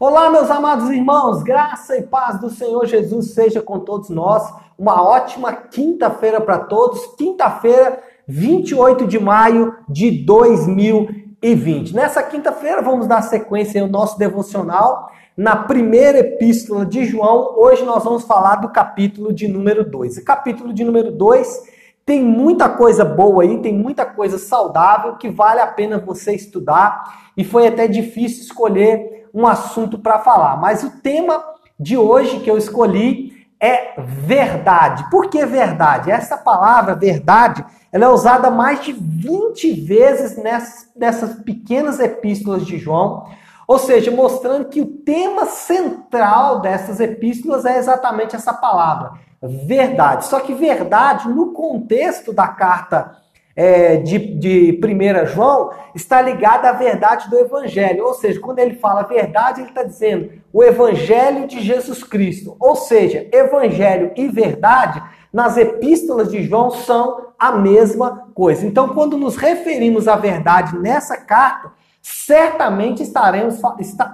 Olá, meus amados irmãos, graça e paz do Senhor Jesus seja com todos nós. Uma ótima quinta-feira para todos. Quinta-feira, 28 de maio de 2020. Nessa quinta-feira, vamos dar sequência ao nosso devocional na primeira epístola de João. Hoje nós vamos falar do capítulo de número 2. O capítulo de número 2 tem muita coisa boa aí, tem muita coisa saudável que vale a pena você estudar. E foi até difícil escolher um assunto para falar, mas o tema de hoje que eu escolhi é verdade. Por que verdade? Essa palavra verdade, ela é usada mais de 20 vezes nessas, nessas pequenas epístolas de João, ou seja, mostrando que o tema central dessas epístolas é exatamente essa palavra, verdade. Só que verdade, no contexto da carta é, de, de 1 João está ligada à verdade do Evangelho. Ou seja, quando ele fala verdade, ele está dizendo o Evangelho de Jesus Cristo. Ou seja, Evangelho e verdade nas epístolas de João são a mesma coisa. Então, quando nos referimos à verdade nessa carta, certamente estaremos,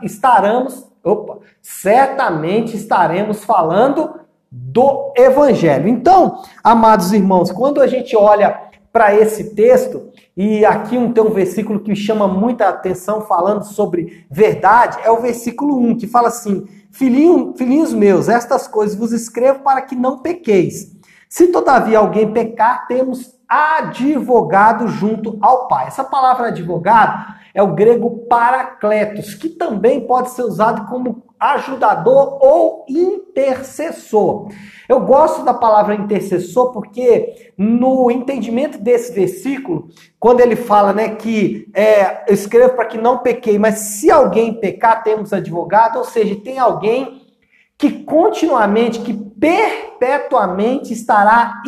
estaremos, opa, certamente estaremos falando do Evangelho. Então, amados irmãos, quando a gente olha para esse texto, e aqui um, tem um versículo que chama muita atenção falando sobre verdade, é o versículo 1, que fala assim: Filhinho, Filhinhos meus, estas coisas vos escrevo para que não pequeis. Se todavia alguém pecar, temos advogado junto ao Pai. Essa palavra advogado é o grego paracletos, que também pode ser usado como ajudador ou intercessor. Eu gosto da palavra intercessor porque no entendimento desse versículo, quando ele fala, né, que é, eu escrevo para que não pequei, mas se alguém pecar, temos advogado, ou seja, tem alguém que continuamente, que perpetuamente estará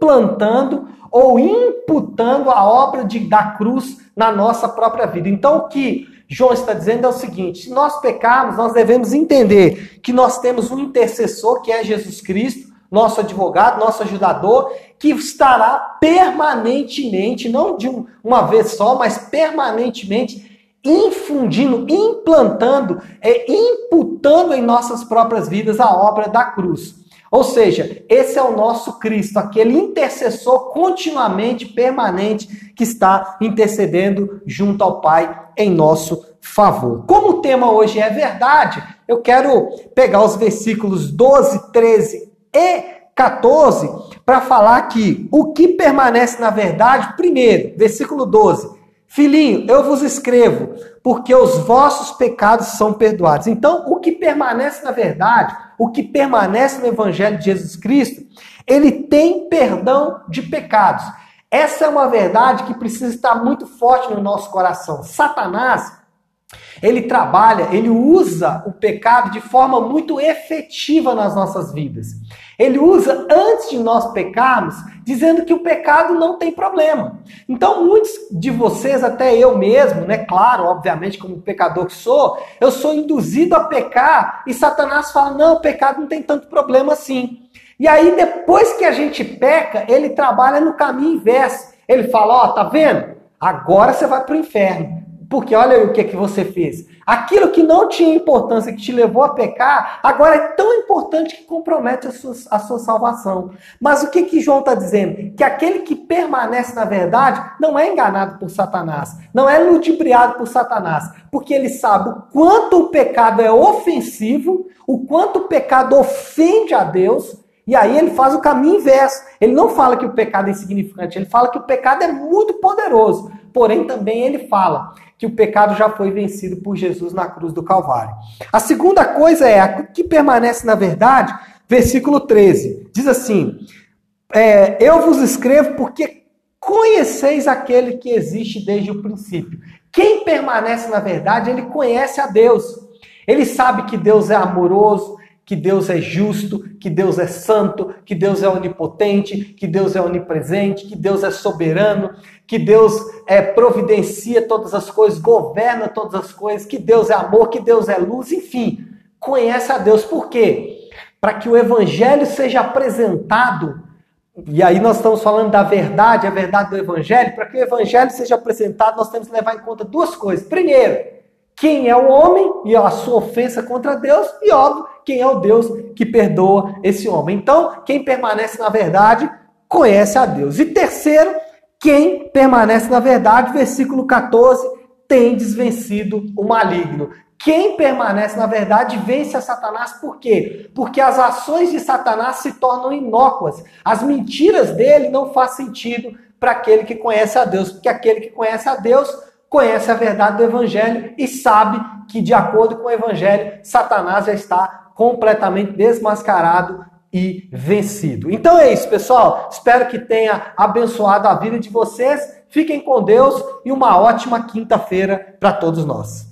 implantando ou imputando a obra de, da cruz na nossa própria vida. Então, o que João está dizendo é o seguinte: se nós pecarmos, nós devemos entender que nós temos um intercessor, que é Jesus Cristo, nosso advogado, nosso ajudador, que estará permanentemente, não de uma vez só, mas permanentemente infundindo, implantando, é, imputando em nossas próprias vidas a obra da cruz. Ou seja, esse é o nosso Cristo, aquele intercessor continuamente, permanente, que está intercedendo junto ao Pai em nosso favor. Como o tema hoje é verdade, eu quero pegar os versículos 12, 13 e 14 para falar que o que permanece na verdade, primeiro, versículo 12. Filhinho, eu vos escrevo, porque os vossos pecados são perdoados. Então, o que permanece na verdade, o que permanece no Evangelho de Jesus Cristo, ele tem perdão de pecados. Essa é uma verdade que precisa estar muito forte no nosso coração. Satanás, ele trabalha, ele usa o pecado de forma muito efetiva nas nossas vidas. Ele usa antes de nós pecarmos, dizendo que o pecado não tem problema. Então, muitos de vocês, até eu mesmo, né, claro, obviamente, como pecador que sou, eu sou induzido a pecar e Satanás fala: "Não, o pecado não tem tanto problema assim". E aí depois que a gente peca, ele trabalha no caminho inverso. Ele fala: "Ó, oh, tá vendo? Agora você vai para o inferno. Porque olha o que, é que você fez. Aquilo que não tinha importância, que te levou a pecar, agora é tão importante que compromete a sua, a sua salvação. Mas o que, que João está dizendo? Que aquele que permanece na verdade não é enganado por Satanás, não é ludibriado por Satanás, porque ele sabe o quanto o pecado é ofensivo, o quanto o pecado ofende a Deus, e aí ele faz o caminho inverso. Ele não fala que o pecado é insignificante, ele fala que o pecado é muito poderoso. Porém, também ele fala que o pecado já foi vencido por Jesus na cruz do Calvário. A segunda coisa é a que permanece na verdade, versículo 13. Diz assim: é, Eu vos escrevo porque conheceis aquele que existe desde o princípio. Quem permanece na verdade, ele conhece a Deus. Ele sabe que Deus é amoroso, que Deus é justo, que Deus é santo, que Deus é onipotente, que Deus é onipresente, que Deus é soberano, que Deus é, providencia todas as coisas, governa todas as coisas, que Deus é amor, que Deus é luz, enfim, conhece a Deus. Por quê? Para que o evangelho seja apresentado, e aí nós estamos falando da verdade, a verdade do evangelho, para que o evangelho seja apresentado, nós temos que levar em conta duas coisas. Primeiro, quem é o homem e a sua ofensa contra Deus, e óbvio, quem é o Deus que perdoa esse homem. Então, quem permanece na verdade conhece a Deus. E terceiro, quem permanece na verdade, versículo 14, tem desvencido o maligno. Quem permanece na verdade vence a Satanás, por quê? Porque as ações de Satanás se tornam inócuas. As mentiras dele não fazem sentido para aquele que conhece a Deus, porque aquele que conhece a Deus conhece a verdade do Evangelho e sabe que, de acordo com o Evangelho, Satanás já está completamente desmascarado e vencido. Então é isso, pessoal. Espero que tenha abençoado a vida de vocês. Fiquem com Deus e uma ótima quinta-feira para todos nós.